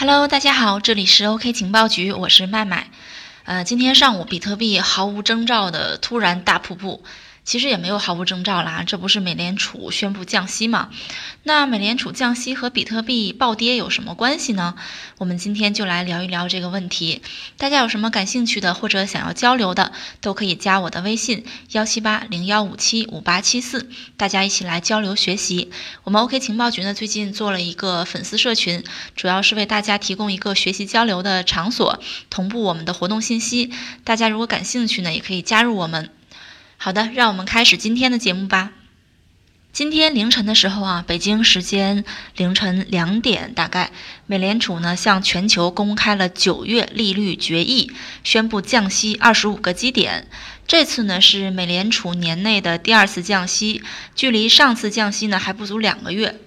Hello，大家好，这里是 OK 情报局，我是麦麦。呃，今天上午比特币毫无征兆的突然大瀑布。其实也没有毫无征兆啦，这不是美联储宣布降息吗？那美联储降息和比特币暴跌有什么关系呢？我们今天就来聊一聊这个问题。大家有什么感兴趣的或者想要交流的，都可以加我的微信幺七八零幺五七五八七四，大家一起来交流学习。我们 OK 情报局呢最近做了一个粉丝社群，主要是为大家提供一个学习交流的场所，同步我们的活动信息。大家如果感兴趣呢，也可以加入我们。好的，让我们开始今天的节目吧。今天凌晨的时候啊，北京时间凌晨两点，大概美联储呢向全球公开了九月利率决议，宣布降息二十五个基点。这次呢是美联储年内的第二次降息，距离上次降息呢还不足两个月。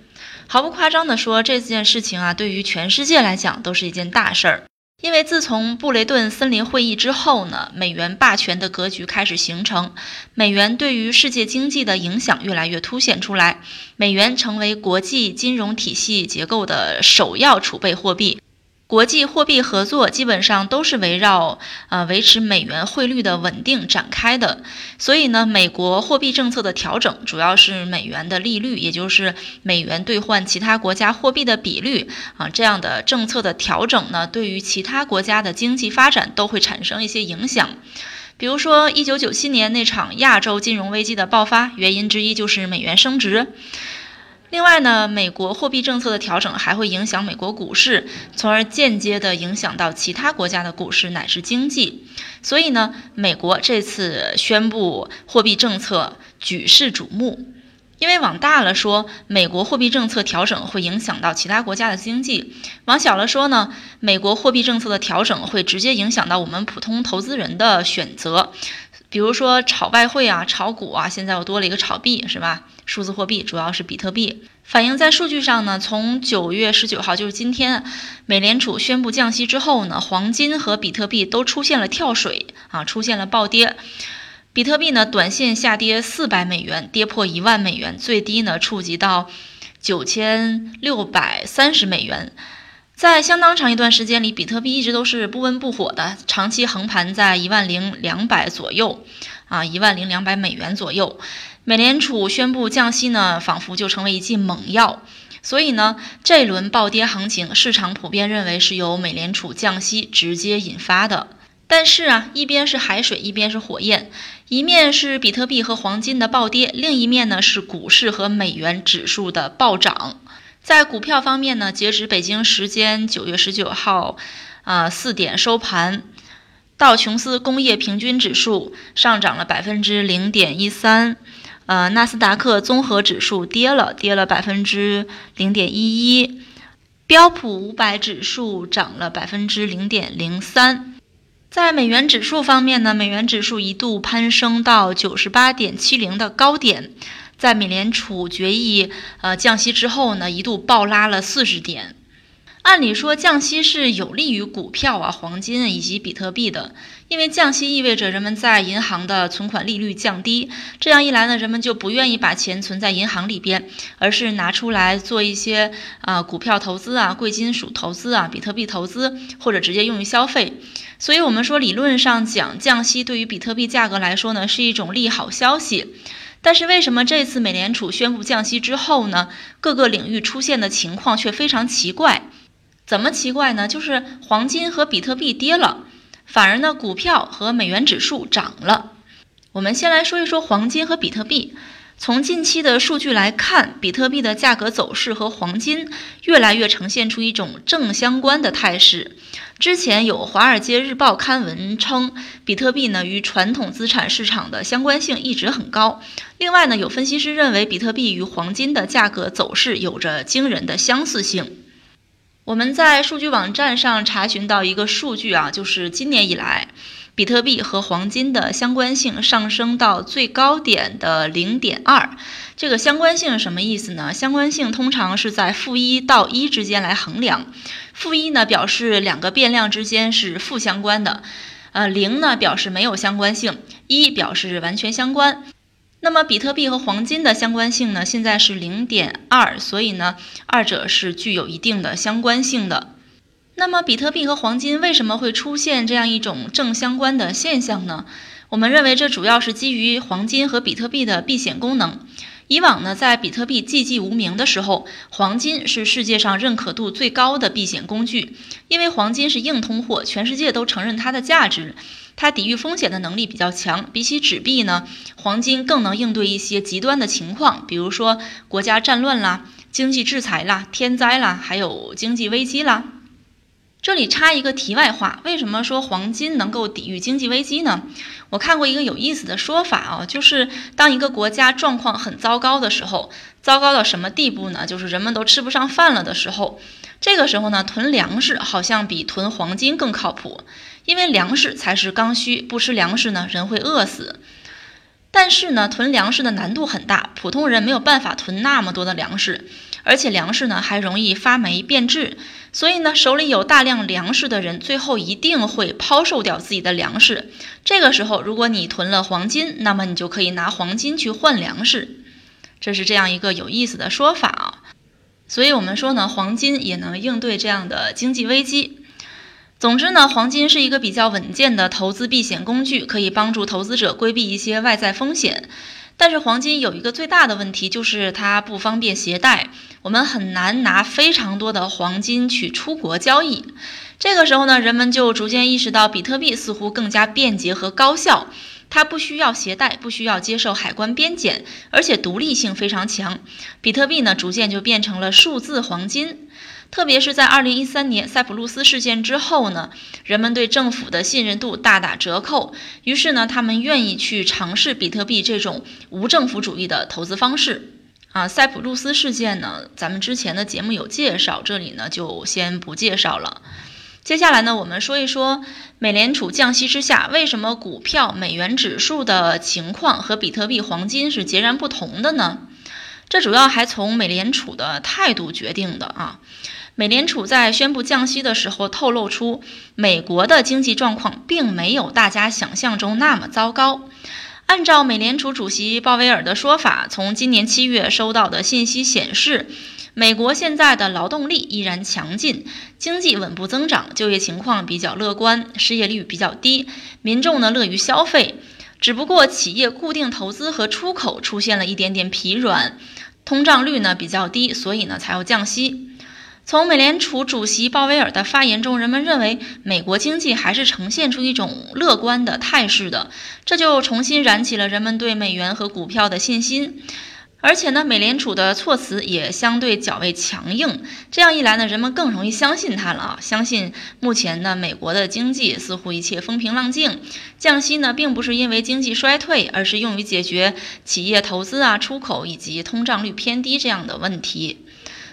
毫不夸张的说，这件事情啊，对于全世界来讲都是一件大事儿。因为自从布雷顿森林会议之后呢，美元霸权的格局开始形成，美元对于世界经济的影响越来越凸显出来，美元成为国际金融体系结构的首要储备货币。国际货币合作基本上都是围绕呃维持美元汇率的稳定展开的，所以呢，美国货币政策的调整主要是美元的利率，也就是美元兑换其他国家货币的比率啊，这样的政策的调整呢，对于其他国家的经济发展都会产生一些影响。比如说，一九九七年那场亚洲金融危机的爆发，原因之一就是美元升值。另外呢，美国货币政策的调整还会影响美国股市，从而间接的影响到其他国家的股市乃至经济。所以呢，美国这次宣布货币政策举世瞩目。因为往大了说，美国货币政策调整会影响到其他国家的经济；往小了说呢，美国货币政策的调整会直接影响到我们普通投资人的选择。比如说炒外汇啊，炒股啊，现在又多了一个炒币，是吧？数字货币主要是比特币。反映在数据上呢，从九月十九号，就是今天，美联储宣布降息之后呢，黄金和比特币都出现了跳水啊，出现了暴跌。比特币呢，短线下跌四百美元，跌破一万美元，最低呢触及到九千六百三十美元。在相当长一段时间里，比特币一直都是不温不火的，长期横盘在一万零两百左右，啊，一万零两百美元左右。美联储宣布降息呢，仿佛就成为一剂猛药。所以呢，这轮暴跌行情，市场普遍认为是由美联储降息直接引发的。但是啊，一边是海水，一边是火焰，一面是比特币和黄金的暴跌，另一面呢是股市和美元指数的暴涨。在股票方面呢，截止北京时间九月十九号，啊四点收盘，道琼斯工业平均指数上涨了百分之零点一三，呃，纳斯达克综合指数跌了，跌了百分之零点一一，标普五百指数涨了百分之零点零三。在美元指数方面呢，美元指数一度攀升到九十八点七零的高点。在美联储决议呃降息之后呢，一度暴拉了四十点。按理说降息是有利于股票啊、黄金以及比特币的，因为降息意味着人们在银行的存款利率降低，这样一来呢，人们就不愿意把钱存在银行里边，而是拿出来做一些啊股票投资啊、贵金属投资啊、比特币投资，或者直接用于消费。所以，我们说理论上讲，降息对于比特币价格来说呢，是一种利好消息。但是为什么这次美联储宣布降息之后呢，各个领域出现的情况却非常奇怪？怎么奇怪呢？就是黄金和比特币跌了，反而呢股票和美元指数涨了。我们先来说一说黄金和比特币。从近期的数据来看，比特币的价格走势和黄金越来越呈现出一种正相关的态势。之前有《华尔街日报》刊文称，比特币呢与传统资产市场的相关性一直很高。另外呢，有分析师认为，比特币与黄金的价格走势有着惊人的相似性。我们在数据网站上查询到一个数据啊，就是今年以来，比特币和黄金的相关性上升到最高点的零点二。这个相关性什么意思呢？相关性通常是在负一到一之间来衡量。负一呢，表示两个变量之间是负相关的；呃，零呢，表示没有相关性；一表示完全相关。那么，比特币和黄金的相关性呢？现在是零点二，所以呢，二者是具有一定的相关性的。那么，比特币和黄金为什么会出现这样一种正相关的现象呢？我们认为这主要是基于黄金和比特币的避险功能。以往呢，在比特币寂寂无名的时候，黄金是世界上认可度最高的避险工具，因为黄金是硬通货，全世界都承认它的价值，它抵御风险的能力比较强。比起纸币呢，黄金更能应对一些极端的情况，比如说国家战乱啦、经济制裁啦、天灾啦，还有经济危机啦。这里插一个题外话，为什么说黄金能够抵御经济危机呢？我看过一个有意思的说法啊，就是当一个国家状况很糟糕的时候，糟糕到什么地步呢？就是人们都吃不上饭了的时候，这个时候呢，囤粮食好像比囤黄金更靠谱，因为粮食才是刚需，不吃粮食呢，人会饿死。但是呢，囤粮食的难度很大，普通人没有办法囤那么多的粮食，而且粮食呢还容易发霉变质，所以呢，手里有大量粮食的人最后一定会抛售掉自己的粮食。这个时候，如果你囤了黄金，那么你就可以拿黄金去换粮食，这是这样一个有意思的说法啊。所以我们说呢，黄金也能应对这样的经济危机。总之呢，黄金是一个比较稳健的投资避险工具，可以帮助投资者规避一些外在风险。但是黄金有一个最大的问题，就是它不方便携带，我们很难拿非常多的黄金去出国交易。这个时候呢，人们就逐渐意识到，比特币似乎更加便捷和高效，它不需要携带，不需要接受海关边检，而且独立性非常强。比特币呢，逐渐就变成了数字黄金。特别是在二零一三年塞浦路斯事件之后呢，人们对政府的信任度大打折扣，于是呢，他们愿意去尝试比特币这种无政府主义的投资方式。啊，塞浦路斯事件呢，咱们之前的节目有介绍，这里呢就先不介绍了。接下来呢，我们说一说美联储降息之下，为什么股票、美元指数的情况和比特币、黄金是截然不同的呢？这主要还从美联储的态度决定的啊。美联储在宣布降息的时候，透露出美国的经济状况并没有大家想象中那么糟糕。按照美联储主席鲍威尔的说法，从今年七月收到的信息显示，美国现在的劳动力依然强劲，经济稳步增长，就业情况比较乐观，失业率比较低，民众呢乐于消费。只不过企业固定投资和出口出现了一点点疲软，通胀率呢比较低，所以呢才要降息。从美联储主席鲍威尔的发言中，人们认为美国经济还是呈现出一种乐观的态势的，这就重新燃起了人们对美元和股票的信心。而且呢，美联储的措辞也相对较为强硬，这样一来呢，人们更容易相信它了啊，相信目前呢美国的经济似乎一切风平浪静，降息呢并不是因为经济衰退，而是用于解决企业投资啊、出口以及通胀率偏低这样的问题。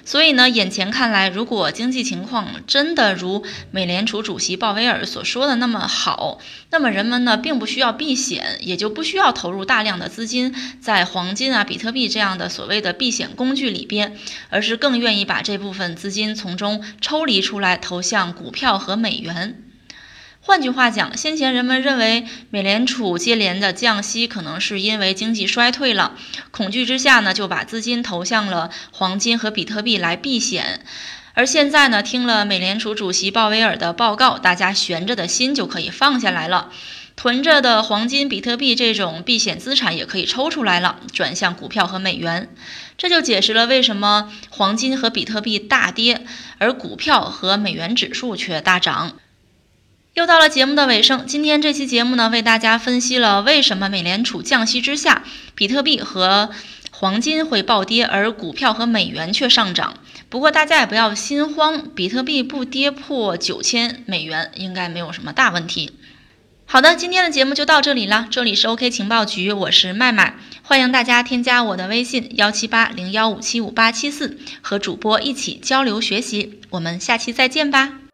所以呢，眼前看来，如果经济情况真的如美联储主席鲍威尔所说的那么好，那么人们呢，并不需要避险，也就不需要投入大量的资金在黄金啊、比特币这样的所谓的避险工具里边，而是更愿意把这部分资金从中抽离出来，投向股票和美元。换句话讲，先前人们认为美联储接连的降息可能是因为经济衰退了，恐惧之下呢，就把资金投向了黄金和比特币来避险。而现在呢，听了美联储主席鲍威尔的报告，大家悬着的心就可以放下来了，囤着的黄金、比特币这种避险资产也可以抽出来了，转向股票和美元。这就解释了为什么黄金和比特币大跌，而股票和美元指数却大涨。又到了节目的尾声，今天这期节目呢，为大家分析了为什么美联储降息之下，比特币和黄金会暴跌，而股票和美元却上涨。不过大家也不要心慌，比特币不跌破九千美元，应该没有什么大问题。好的，今天的节目就到这里了，这里是 OK 情报局，我是麦麦，欢迎大家添加我的微信幺七八零幺五七五八七四，和主播一起交流学习。我们下期再见吧。